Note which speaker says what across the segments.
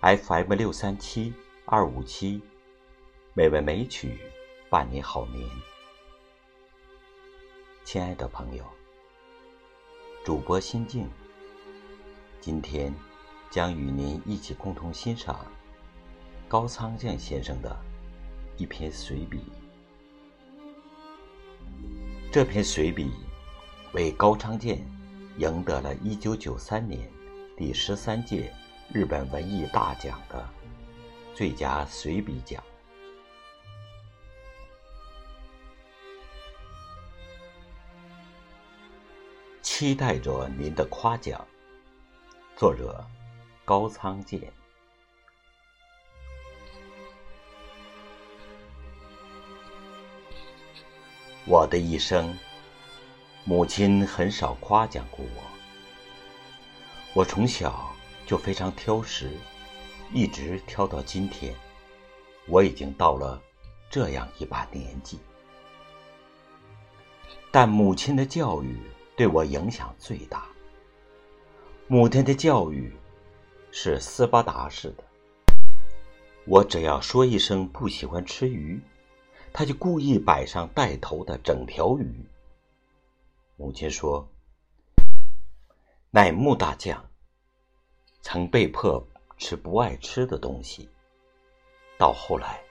Speaker 1: FM 六三七二五七，美文美曲伴你好眠。亲爱的朋友，主播心静，今天将与您一起共同欣赏高仓健先生的一篇随笔。这篇随笔为高仓健赢得了一九九三年第十三届。日本文艺大奖的最佳随笔奖，期待着您的夸奖。作者高仓健。我的一生，母亲很少夸奖过我。我从小。就非常挑食，一直挑到今天。我已经到了这样一把年纪，但母亲的教育对我影响最大。母亲的教育是斯巴达式的，我只要说一声不喜欢吃鱼，他就故意摆上带头的整条鱼。母亲说：“乃木大将。”曾被迫吃不爱吃的东西，到后来，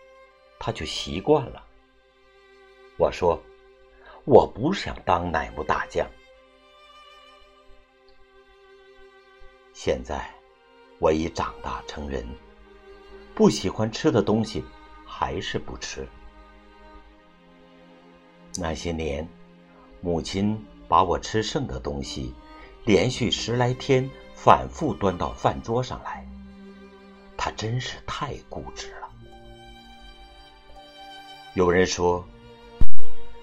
Speaker 1: 他就习惯了。我说：“我不想当奶木大将。”现在我已长大成人，不喜欢吃的东西还是不吃。那些年，母亲把我吃剩的东西，连续十来天。反复端到饭桌上来，他真是太固执了。有人说，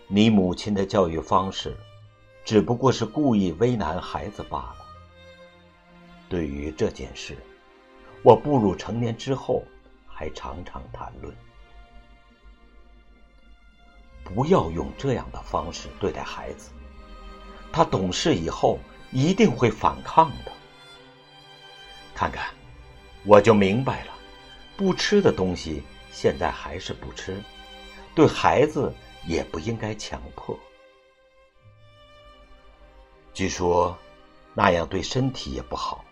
Speaker 1: 你母亲的教育方式，只不过是故意为难孩子罢了。对于这件事，我步入成年之后，还常常谈论。不要用这样的方式对待孩子，他懂事以后一定会反抗的。看看，我就明白了，不吃的东西现在还是不吃，对孩子也不应该强迫。据说那样对身体也不好。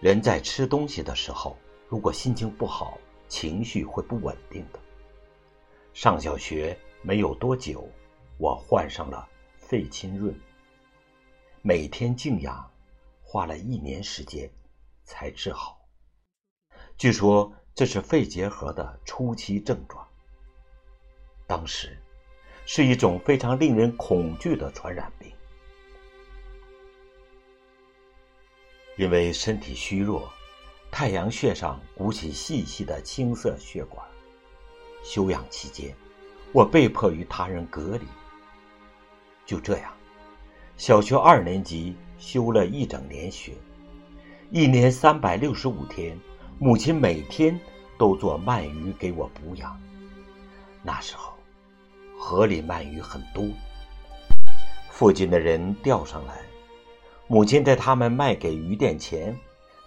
Speaker 1: 人在吃东西的时候，如果心情不好，情绪会不稳定的。上小学没有多久，我患上了肺浸润，每天静养，花了一年时间。才治好。据说这是肺结核的初期症状。当时是一种非常令人恐惧的传染病，因为身体虚弱，太阳穴上鼓起细细的青色血管。休养期间，我被迫与他人隔离。就这样，小学二年级休了一整年学。一年三百六十五天，母亲每天都做鳗鱼给我补养。那时候，河里鳗鱼很多，附近的人钓上来，母亲在他们卖给鱼店前，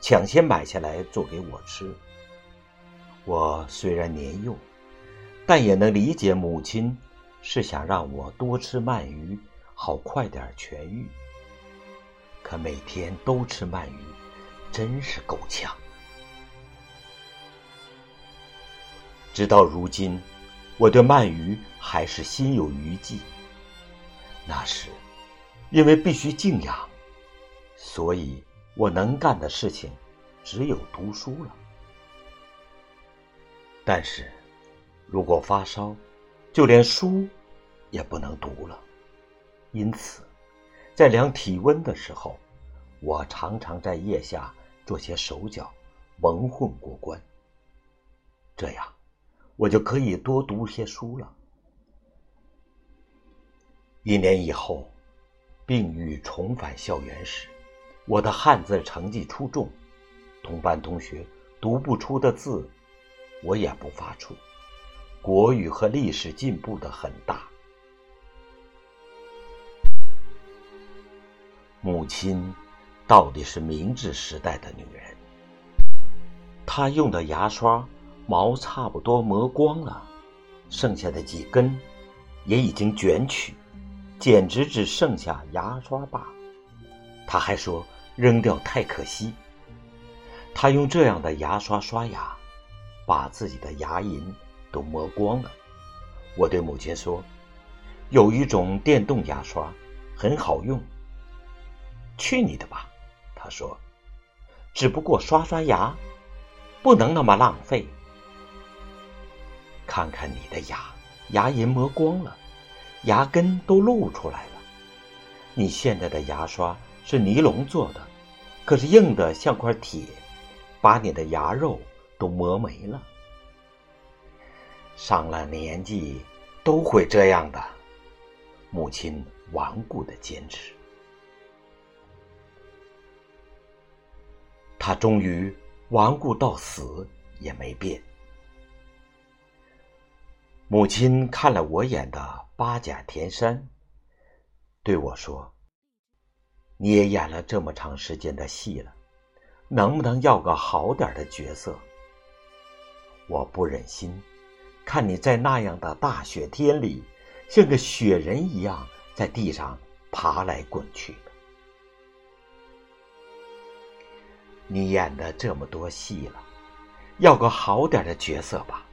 Speaker 1: 抢先买下来做给我吃。我虽然年幼，但也能理解母亲是想让我多吃鳗鱼，好快点痊愈。可每天都吃鳗鱼。真是够呛。直到如今，我对鳗鱼还是心有余悸。那时，因为必须静养，所以我能干的事情只有读书了。但是，如果发烧，就连书也不能读了。因此，在量体温的时候，我常常在腋下。做些手脚，蒙混过关。这样，我就可以多读些书了。一年以后，病愈重返校园时，我的汉字成绩出众，同班同学读不出的字，我也不发出。国语和历史进步的很大。母亲。到底是明治时代的女人，他用的牙刷毛差不多磨光了，剩下的几根也已经卷曲，简直只剩下牙刷罢了。他还说扔掉太可惜。他用这样的牙刷刷牙，把自己的牙龈都磨光了。我对母亲说：“有一种电动牙刷，很好用。”去你的吧，说。只不过刷刷牙，不能那么浪费。看看你的牙，牙龈磨光了，牙根都露出来了。你现在的牙刷是尼龙做的，可是硬的像块铁，把你的牙肉都磨没了。上了年纪都会这样的，母亲顽固的坚持。他终于顽固到死也没变。母亲看了我演的《八甲田山》，对我说：“你也演了这么长时间的戏了，能不能要个好点的角色？”我不忍心看你在那样的大雪天里，像个雪人一样在地上爬来滚去。你演的这么多戏了，要个好点的角色吧。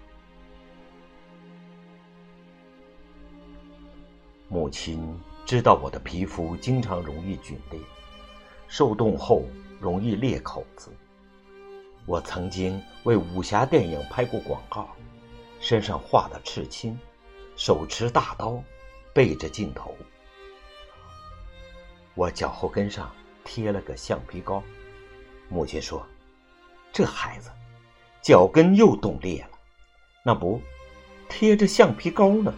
Speaker 1: 母亲知道我的皮肤经常容易皲裂，受冻后容易裂口子。我曾经为武侠电影拍过广告，身上画的刺青，手持大刀，背着镜头。我脚后跟上贴了个橡皮膏。母亲说：“这孩子脚跟又冻裂了，那不贴着橡皮膏呢？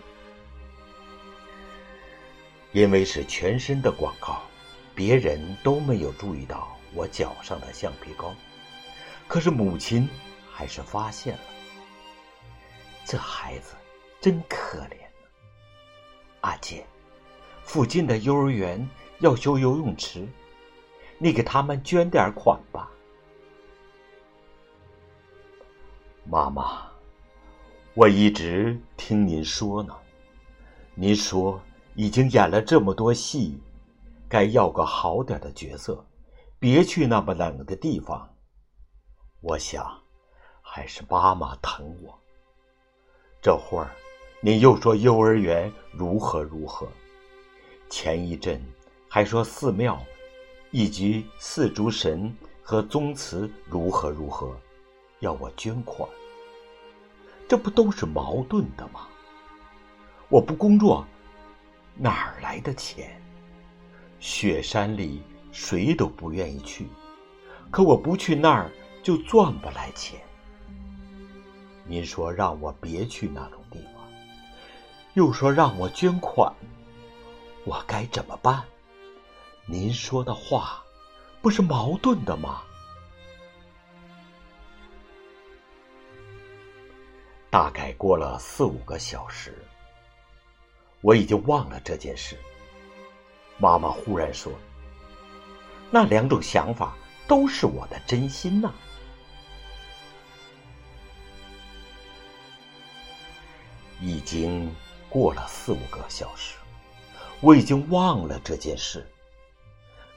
Speaker 1: 因为是全身的广告，别人都没有注意到我脚上的橡皮膏，可是母亲还是发现了。这孩子真可怜阿姐，附近的幼儿园要修游泳池。”你给他们捐点款吧，妈妈，我一直听您说呢。您说已经演了这么多戏，该要个好点的角色，别去那么冷的地方。我想，还是妈妈疼我。这会儿，您又说幼儿园如何如何，前一阵还说寺庙。以及四诸神和宗祠如何如何，要我捐款，这不都是矛盾的吗？我不工作，哪儿来的钱？雪山里谁都不愿意去，可我不去那儿就赚不来钱。您说让我别去那种地方，又说让我捐款，我该怎么办？您说的话不是矛盾的吗？大概过了四五个小时，我已经忘了这件事。妈妈忽然说：“那两种想法都是我的真心呐。”已经过了四五个小时，我已经忘了这件事。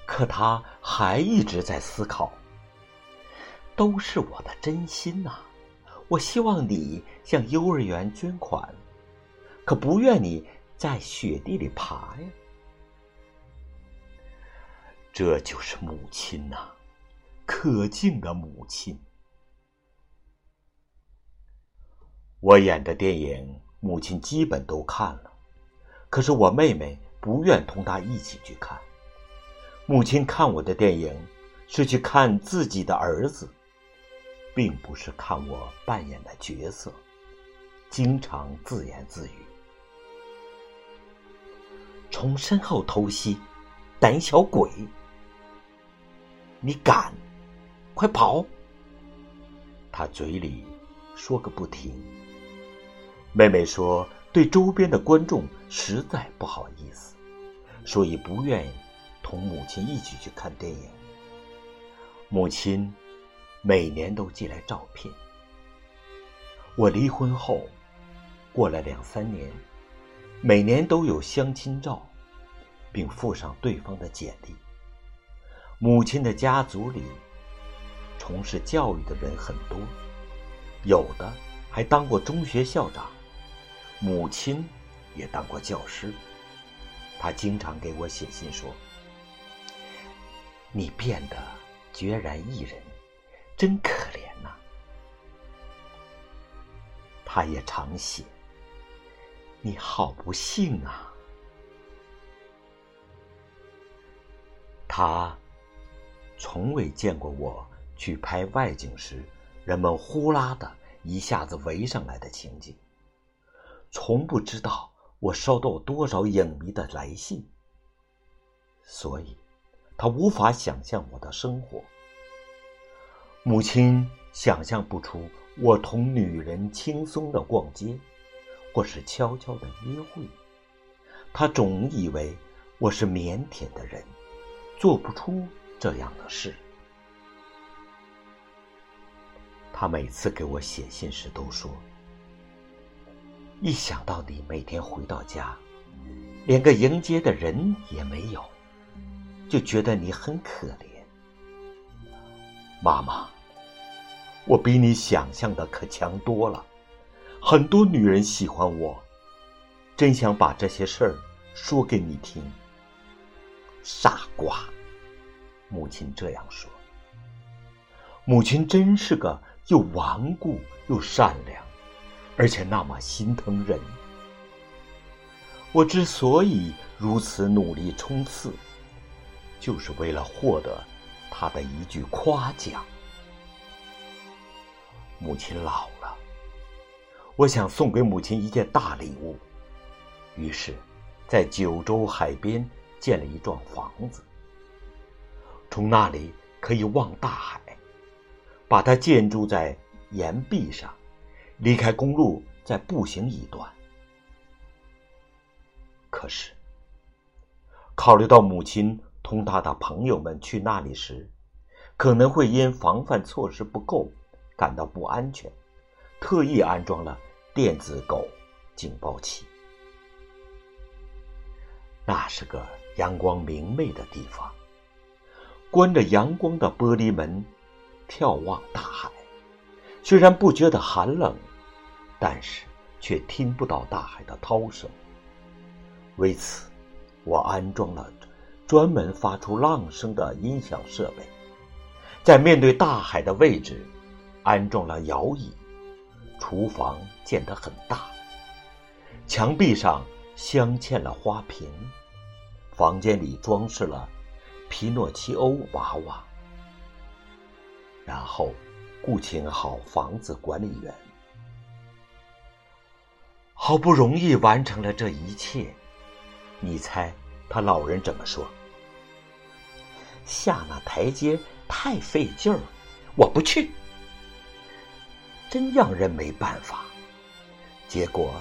Speaker 1: 可他还一直在思考。都是我的真心呐，我希望你向幼儿园捐款，可不愿你在雪地里爬呀。这就是母亲呐，可敬的母亲。我演的电影，母亲基本都看了，可是我妹妹不愿同她一起去看。母亲看我的电影，是去看自己的儿子，并不是看我扮演的角色。经常自言自语：“从身后偷袭，胆小鬼！你敢，快跑！”他嘴里说个不停。妹妹说：“对周边的观众实在不好意思，所以不愿意。”同母亲一起去看电影。母亲每年都寄来照片。我离婚后，过了两三年，每年都有相亲照，并附上对方的简历。母亲的家族里，从事教育的人很多，有的还当过中学校长，母亲也当过教师。他经常给我写信说：“你变得决然一人，真可怜呐。”他也常写：“你好不幸啊。”他从未见过我去拍外景时，人们呼啦的一下子围上来的情景，从不知道。我收到多少影迷的来信，所以，他无法想象我的生活。母亲想象不出我同女人轻松的逛街，或是悄悄的约会。他总以为我是腼腆的人，做不出这样的事。他每次给我写信时都说。一想到你每天回到家，连个迎接的人也没有，就觉得你很可怜。妈妈，我比你想象的可强多了，很多女人喜欢我，真想把这些事儿说给你听。傻瓜，母亲这样说。母亲真是个又顽固又善良。而且那么心疼人，我之所以如此努力冲刺，就是为了获得他的一句夸奖。母亲老了，我想送给母亲一件大礼物，于是，在九州海边建了一幢房子，从那里可以望大海，把它建筑在岩壁上。离开公路，再步行一段。可是，考虑到母亲同他的朋友们去那里时，可能会因防范措施不够感到不安全，特意安装了电子狗警报器。那是个阳光明媚的地方，关着阳光的玻璃门，眺望大海，虽然不觉得寒冷。但是，却听不到大海的涛声。为此，我安装了专门发出浪声的音响设备，在面对大海的位置安装了摇椅。厨房建得很大，墙壁上镶嵌了花瓶，房间里装饰了皮诺奇欧娃娃。然后，雇请好房子管理员。好不容易完成了这一切，你猜他老人怎么说？下那台阶太费劲儿，我不去。真让人没办法。结果，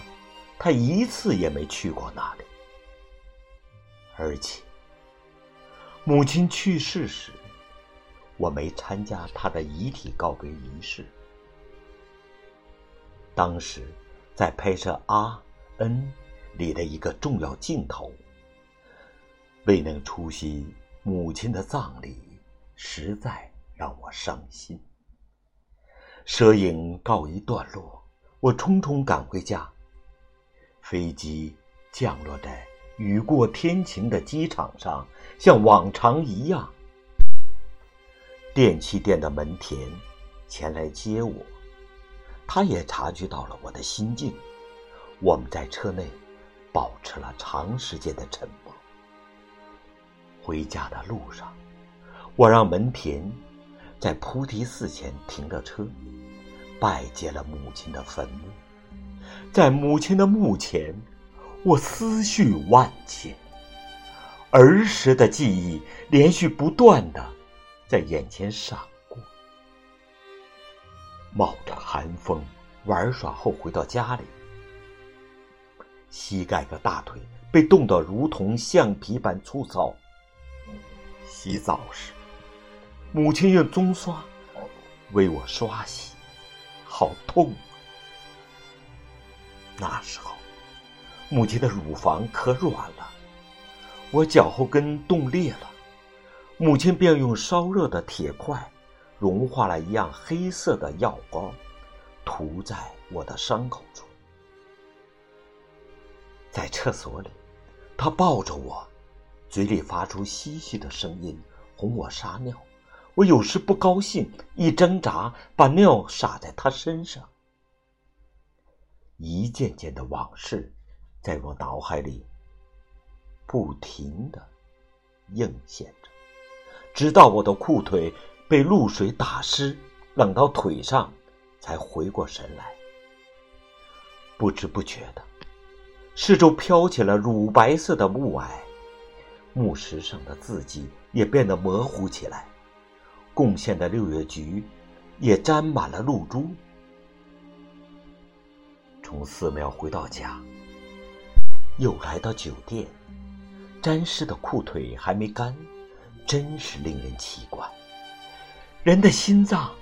Speaker 1: 他一次也没去过那里。而且，母亲去世时，我没参加他的遗体告别仪式。当时。在拍摄《阿恩》里的一个重要镜头，未能出席母亲的葬礼，实在让我伤心。摄影告一段落，我匆匆赶回家。飞机降落在雨过天晴的机场上，像往常一样。电器店的门田前来接我。他也察觉到了我的心境，我们在车内保持了长时间的沉默。回家的路上，我让门田在菩提寺前停了车，拜见了母亲的坟墓。在母亲的墓前，我思绪万千，儿时的记忆连续不断的在眼前闪过。冒着寒风玩耍后回到家里，膝盖和大腿被冻得如同橡皮般粗糙。洗澡时，母亲用棕刷为我刷洗，好痛。那时候，母亲的乳房可软了，我脚后跟冻裂了，母亲便用烧热的铁块融化了一样黑色的药膏，涂在我的伤口处。在厕所里，她抱着我，嘴里发出嘻嘻的声音，哄我撒尿。我有时不高兴，一挣扎，把尿洒在他身上。一件件的往事，在我脑海里不停的映现着，直到我的裤腿被露水打湿，冷到腿上，才回过神来。不知不觉的，四周飘起了乳白色的雾霭，墓石上的字迹也变得模糊起来，贡献的六月菊也沾满了露珠。从寺庙回到家，又来到酒店，沾湿的裤腿还没干，真是令人奇怪。人的心脏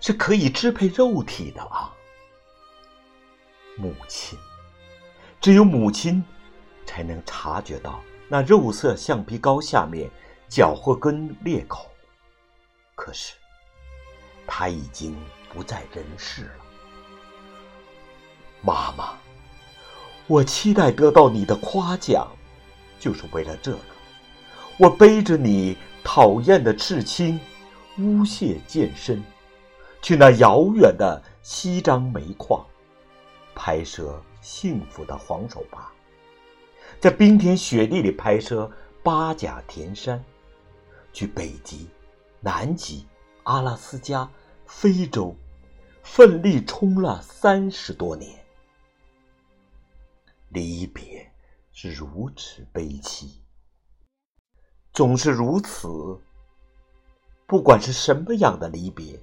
Speaker 1: 是可以支配肉体的啊！母亲，只有母亲才能察觉到那肉色橡皮膏下面脚后跟裂口。可是，他已经不在人世了。妈妈，我期待得到你的夸奖，就是为了这个。我背着你讨厌的刺青，乌屑健身，去那遥远的西张煤矿，拍摄幸福的黄手帕，在冰天雪地里拍摄八甲田山，去北极、南极、阿拉斯加、非洲，奋力冲了三十多年。离别是如此悲凄，总是如此。不管是什么样的离别，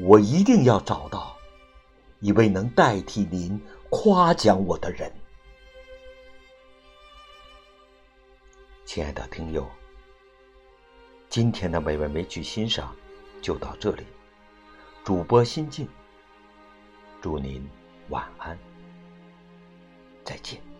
Speaker 1: 我一定要找到一位能代替您夸奖我的人。亲爱的听友，今天的美文美曲欣赏就到这里。主播心静，祝您晚安。再见。